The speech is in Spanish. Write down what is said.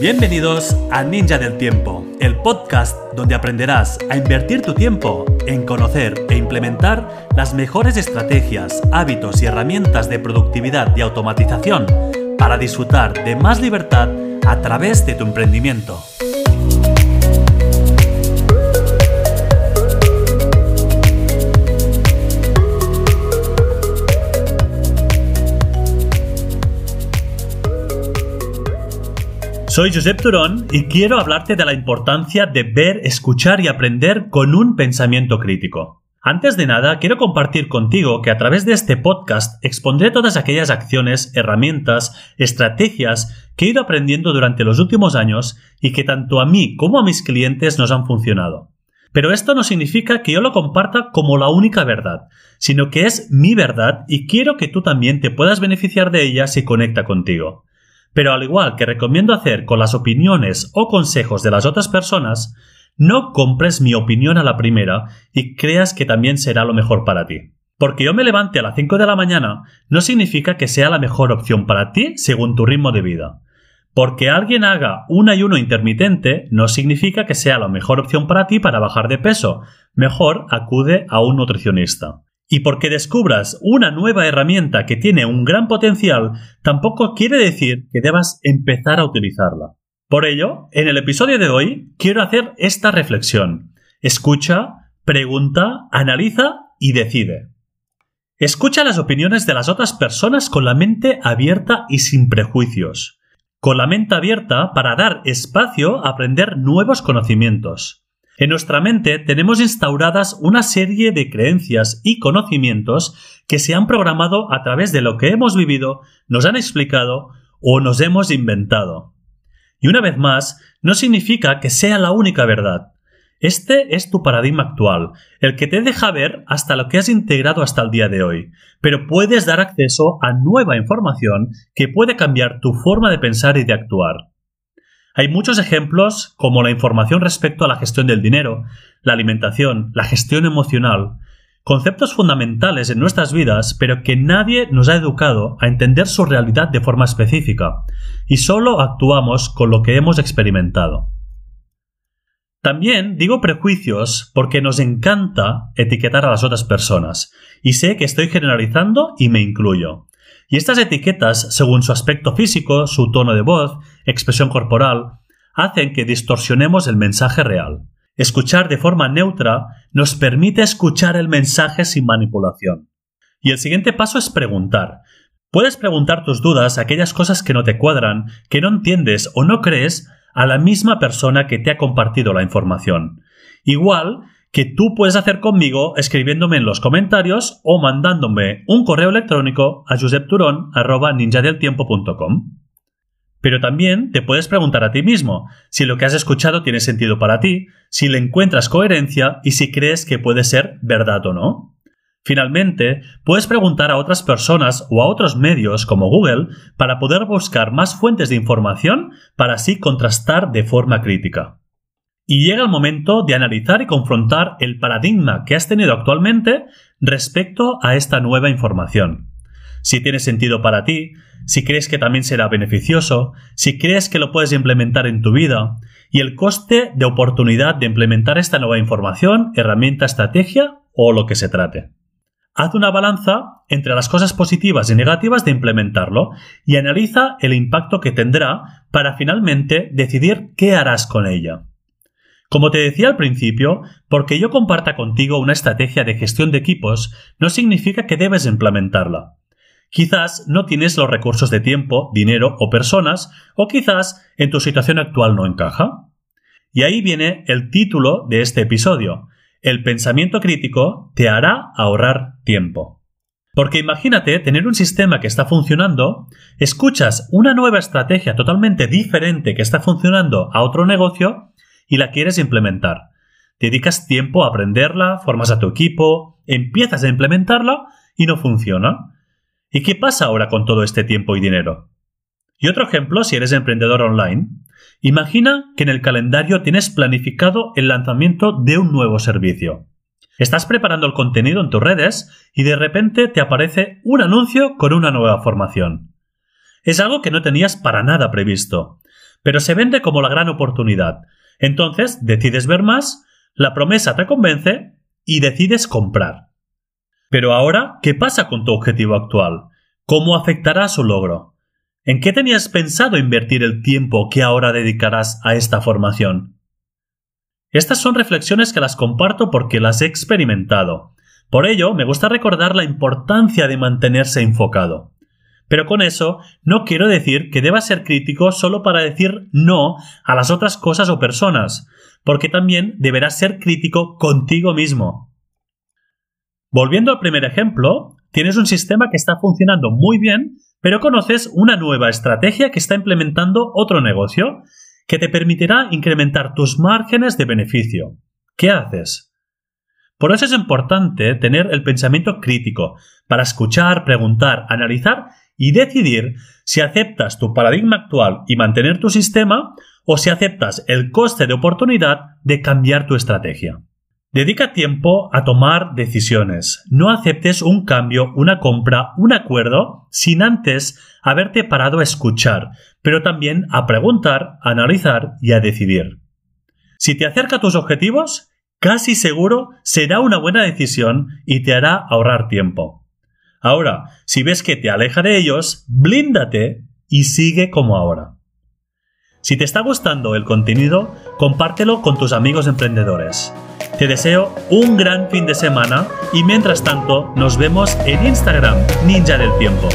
Bienvenidos a Ninja del Tiempo, el podcast donde aprenderás a invertir tu tiempo en conocer e implementar las mejores estrategias, hábitos y herramientas de productividad y automatización para disfrutar de más libertad a través de tu emprendimiento. Soy Josep Turón y quiero hablarte de la importancia de ver, escuchar y aprender con un pensamiento crítico. Antes de nada, quiero compartir contigo que a través de este podcast expondré todas aquellas acciones, herramientas, estrategias que he ido aprendiendo durante los últimos años y que tanto a mí como a mis clientes nos han funcionado. Pero esto no significa que yo lo comparta como la única verdad, sino que es mi verdad y quiero que tú también te puedas beneficiar de ella si conecta contigo. Pero al igual que recomiendo hacer con las opiniones o consejos de las otras personas, no compres mi opinión a la primera y creas que también será lo mejor para ti. Porque yo me levante a las 5 de la mañana no significa que sea la mejor opción para ti según tu ritmo de vida. Porque alguien haga un ayuno intermitente no significa que sea la mejor opción para ti para bajar de peso. Mejor acude a un nutricionista. Y porque descubras una nueva herramienta que tiene un gran potencial, tampoco quiere decir que debas empezar a utilizarla. Por ello, en el episodio de hoy quiero hacer esta reflexión. Escucha, pregunta, analiza y decide. Escucha las opiniones de las otras personas con la mente abierta y sin prejuicios. Con la mente abierta para dar espacio a aprender nuevos conocimientos. En nuestra mente tenemos instauradas una serie de creencias y conocimientos que se han programado a través de lo que hemos vivido, nos han explicado o nos hemos inventado. Y una vez más, no significa que sea la única verdad. Este es tu paradigma actual, el que te deja ver hasta lo que has integrado hasta el día de hoy, pero puedes dar acceso a nueva información que puede cambiar tu forma de pensar y de actuar. Hay muchos ejemplos como la información respecto a la gestión del dinero, la alimentación, la gestión emocional, conceptos fundamentales en nuestras vidas, pero que nadie nos ha educado a entender su realidad de forma específica, y solo actuamos con lo que hemos experimentado. También digo prejuicios porque nos encanta etiquetar a las otras personas, y sé que estoy generalizando y me incluyo. Y estas etiquetas, según su aspecto físico, su tono de voz, expresión corporal, hacen que distorsionemos el mensaje real. Escuchar de forma neutra nos permite escuchar el mensaje sin manipulación. Y el siguiente paso es preguntar. Puedes preguntar tus dudas, aquellas cosas que no te cuadran, que no entiendes o no crees, a la misma persona que te ha compartido la información. Igual que tú puedes hacer conmigo escribiéndome en los comentarios o mandándome un correo electrónico a josepturon.ninjadeltiempo.com. Pero también te puedes preguntar a ti mismo si lo que has escuchado tiene sentido para ti, si le encuentras coherencia y si crees que puede ser verdad o no. Finalmente, puedes preguntar a otras personas o a otros medios como Google para poder buscar más fuentes de información para así contrastar de forma crítica. Y llega el momento de analizar y confrontar el paradigma que has tenido actualmente respecto a esta nueva información. Si tiene sentido para ti, si crees que también será beneficioso, si crees que lo puedes implementar en tu vida, y el coste de oportunidad de implementar esta nueva información, herramienta, estrategia o lo que se trate. Haz una balanza entre las cosas positivas y negativas de implementarlo y analiza el impacto que tendrá para finalmente decidir qué harás con ella. Como te decía al principio, porque yo comparta contigo una estrategia de gestión de equipos no significa que debes implementarla. Quizás no tienes los recursos de tiempo, dinero o personas, o quizás en tu situación actual no encaja. Y ahí viene el título de este episodio. El pensamiento crítico te hará ahorrar tiempo. Porque imagínate tener un sistema que está funcionando, escuchas una nueva estrategia totalmente diferente que está funcionando a otro negocio y la quieres implementar. Dedicas tiempo a aprenderla, formas a tu equipo, empiezas a implementarla y no funciona. ¿Y qué pasa ahora con todo este tiempo y dinero? Y otro ejemplo, si eres emprendedor online, imagina que en el calendario tienes planificado el lanzamiento de un nuevo servicio. Estás preparando el contenido en tus redes y de repente te aparece un anuncio con una nueva formación. Es algo que no tenías para nada previsto, pero se vende como la gran oportunidad. Entonces decides ver más, la promesa te convence y decides comprar. Pero ahora, ¿qué pasa con tu objetivo actual? ¿Cómo afectará su logro? ¿En qué tenías pensado invertir el tiempo que ahora dedicarás a esta formación? Estas son reflexiones que las comparto porque las he experimentado. Por ello, me gusta recordar la importancia de mantenerse enfocado. Pero con eso no quiero decir que debas ser crítico solo para decir no a las otras cosas o personas, porque también deberás ser crítico contigo mismo. Volviendo al primer ejemplo, tienes un sistema que está funcionando muy bien, pero conoces una nueva estrategia que está implementando otro negocio que te permitirá incrementar tus márgenes de beneficio. ¿Qué haces? Por eso es importante tener el pensamiento crítico para escuchar, preguntar, analizar y decidir si aceptas tu paradigma actual y mantener tu sistema o si aceptas el coste de oportunidad de cambiar tu estrategia. Dedica tiempo a tomar decisiones. No aceptes un cambio, una compra, un acuerdo sin antes haberte parado a escuchar, pero también a preguntar, a analizar y a decidir. Si te acerca a tus objetivos, casi seguro será una buena decisión y te hará ahorrar tiempo. Ahora, si ves que te aleja de ellos, blíndate y sigue como ahora. Si te está gustando el contenido, compártelo con tus amigos emprendedores. Te deseo un gran fin de semana y mientras tanto nos vemos en Instagram Ninja del Tiempo.